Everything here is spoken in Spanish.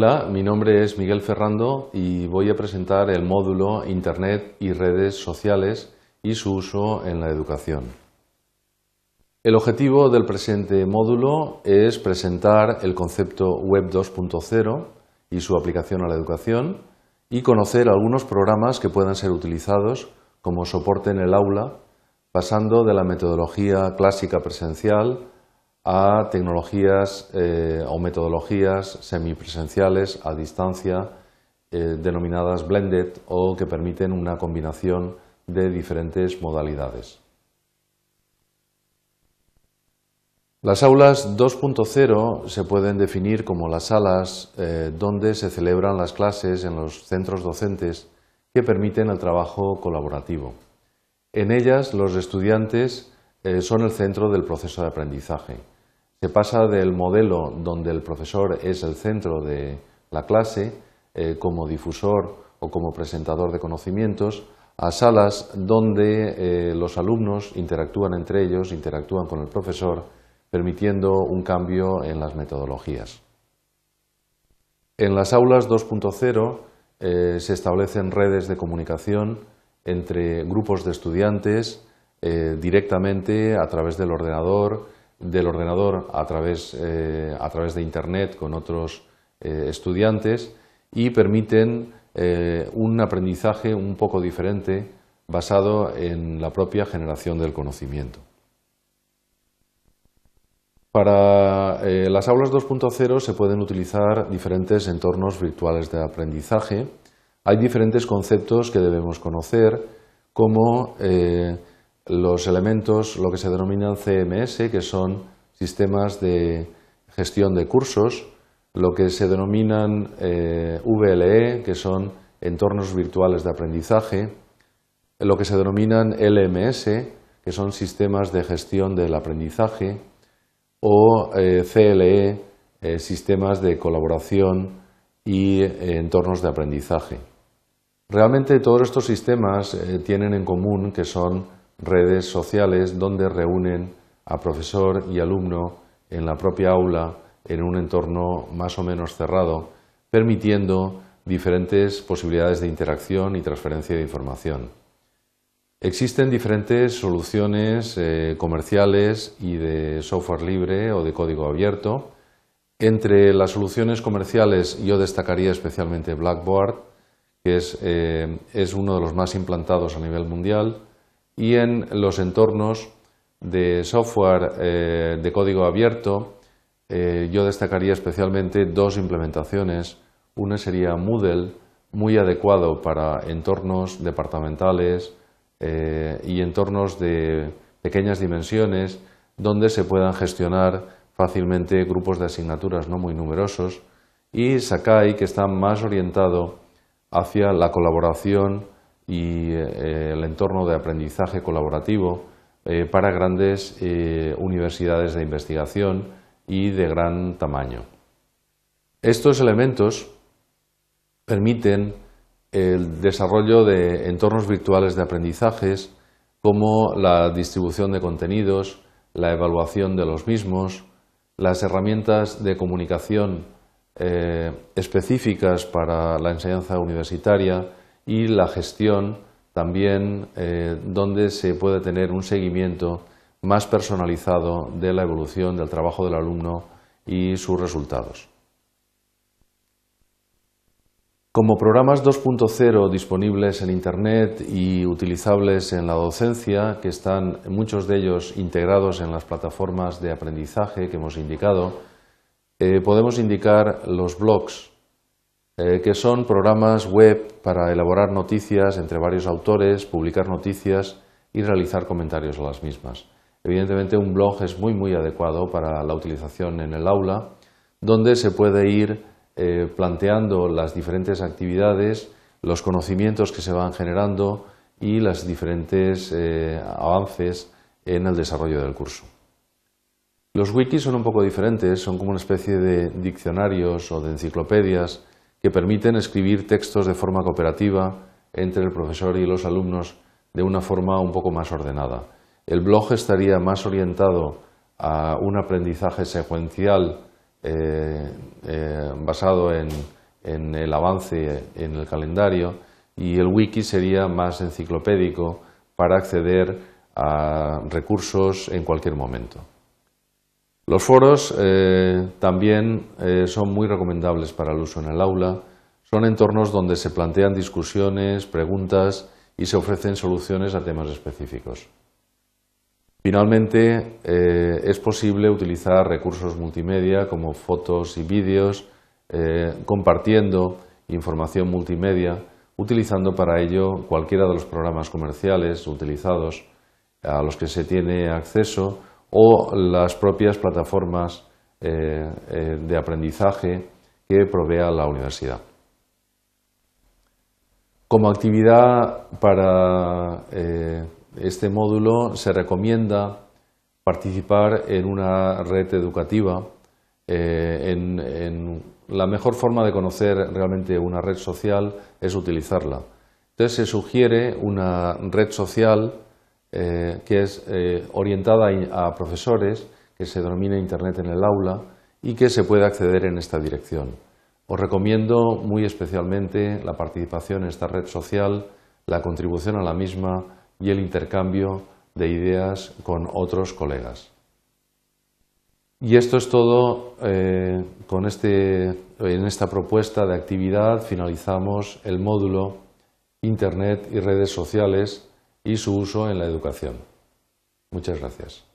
Hola, mi nombre es Miguel Ferrando y voy a presentar el módulo Internet y redes sociales y su uso en la educación. El objetivo del presente módulo es presentar el concepto Web 2.0 y su aplicación a la educación y conocer algunos programas que puedan ser utilizados como soporte en el aula, pasando de la metodología clásica presencial a tecnologías eh, o metodologías semipresenciales a distancia eh, denominadas blended o que permiten una combinación de diferentes modalidades. Las aulas 2.0 se pueden definir como las salas eh, donde se celebran las clases en los centros docentes que permiten el trabajo colaborativo. En ellas los estudiantes son el centro del proceso de aprendizaje. Se pasa del modelo donde el profesor es el centro de la clase eh, como difusor o como presentador de conocimientos a salas donde eh, los alumnos interactúan entre ellos, interactúan con el profesor, permitiendo un cambio en las metodologías. En las aulas 2.0 eh, se establecen redes de comunicación entre grupos de estudiantes directamente a través del ordenador, del ordenador a través, eh, a través de Internet con otros eh, estudiantes y permiten eh, un aprendizaje un poco diferente basado en la propia generación del conocimiento. Para las aulas 2.0 se pueden utilizar diferentes entornos virtuales de aprendizaje. Hay diferentes conceptos que debemos conocer, como los elementos, lo que se denominan CMS, que son sistemas de gestión de cursos, lo que se denominan eh, VLE, que son entornos virtuales de aprendizaje, lo que se denominan LMS, que son sistemas de gestión del aprendizaje, o eh, CLE, eh, sistemas de colaboración y entornos de aprendizaje. Realmente todos estos sistemas tienen en común que son redes sociales donde reúnen a profesor y alumno en la propia aula en un entorno más o menos cerrado, permitiendo diferentes posibilidades de interacción y transferencia de información. Existen diferentes soluciones eh, comerciales y de software libre o de código abierto. Entre las soluciones comerciales yo destacaría especialmente Blackboard, que es eh, uno de los más implantados a nivel mundial y en los entornos de software eh, de código abierto, eh, yo destacaría especialmente dos implementaciones. Una sería Moodle, muy adecuado para entornos departamentales eh, y entornos de pequeñas dimensiones donde se puedan gestionar fácilmente grupos de asignaturas no muy numerosos. Y Sakai, que está más orientado hacia la colaboración y eh, el entorno de aprendizaje colaborativo eh, para grandes eh, universidades de investigación y de gran tamaño. Estos elementos permiten el desarrollo de entornos virtuales de aprendizajes como la distribución de contenidos, la evaluación de los mismos, las herramientas de comunicación específicas para la enseñanza universitaria, y la gestión también eh, donde se puede tener un seguimiento más personalizado de la evolución del trabajo del alumno y sus resultados. Como programas 2.0 disponibles en Internet y utilizables en la docencia, que están muchos de ellos integrados en las plataformas de aprendizaje que hemos indicado, eh, podemos indicar los blogs, eh, que son programas web para elaborar noticias entre varios autores, publicar noticias y realizar comentarios a las mismas. Evidentemente un blog es muy muy adecuado para la utilización en el aula, donde se puede ir eh, planteando las diferentes actividades, los conocimientos que se van generando y los diferentes eh, avances en el desarrollo del curso. Los wikis son un poco diferentes, son como una especie de diccionarios o de enciclopedias que permiten escribir textos de forma cooperativa entre el profesor y los alumnos de una forma un poco más ordenada. El blog estaría más orientado a un aprendizaje secuencial eh, eh, basado en, en, el avance en el calendario y el wiki sería más enciclopédico para acceder a recursos en cualquier momento. Los foros eh, también son muy recomendables para el uso en el aula. Son entornos donde se plantean discusiones, preguntas y se ofrecen soluciones a temas específicos. Finalmente, eh, es posible utilizar recursos multimedia como fotos y vídeos, eh, compartiendo información multimedia, utilizando para ello cualquiera de los programas comerciales utilizados a los que se tiene acceso o las propias plataformas eh, de aprendizaje que provea la universidad. Como actividad para este módulo se recomienda participar en una red educativa. Eh, en, la mejor forma de conocer realmente una red social es utilizarla. Entonces se sugiere una red social eh, que es eh, orientada a profesores, que se denomina Internet en el aula y que se puede acceder en esta dirección. Os recomiendo muy especialmente la participación en esta red social, la contribución a la misma y el intercambio de ideas con otros colegas. Y esto es todo. Eh, con este, en esta propuesta de actividad finalizamos el módulo Internet y redes sociales y su uso en la educación. Muchas gracias.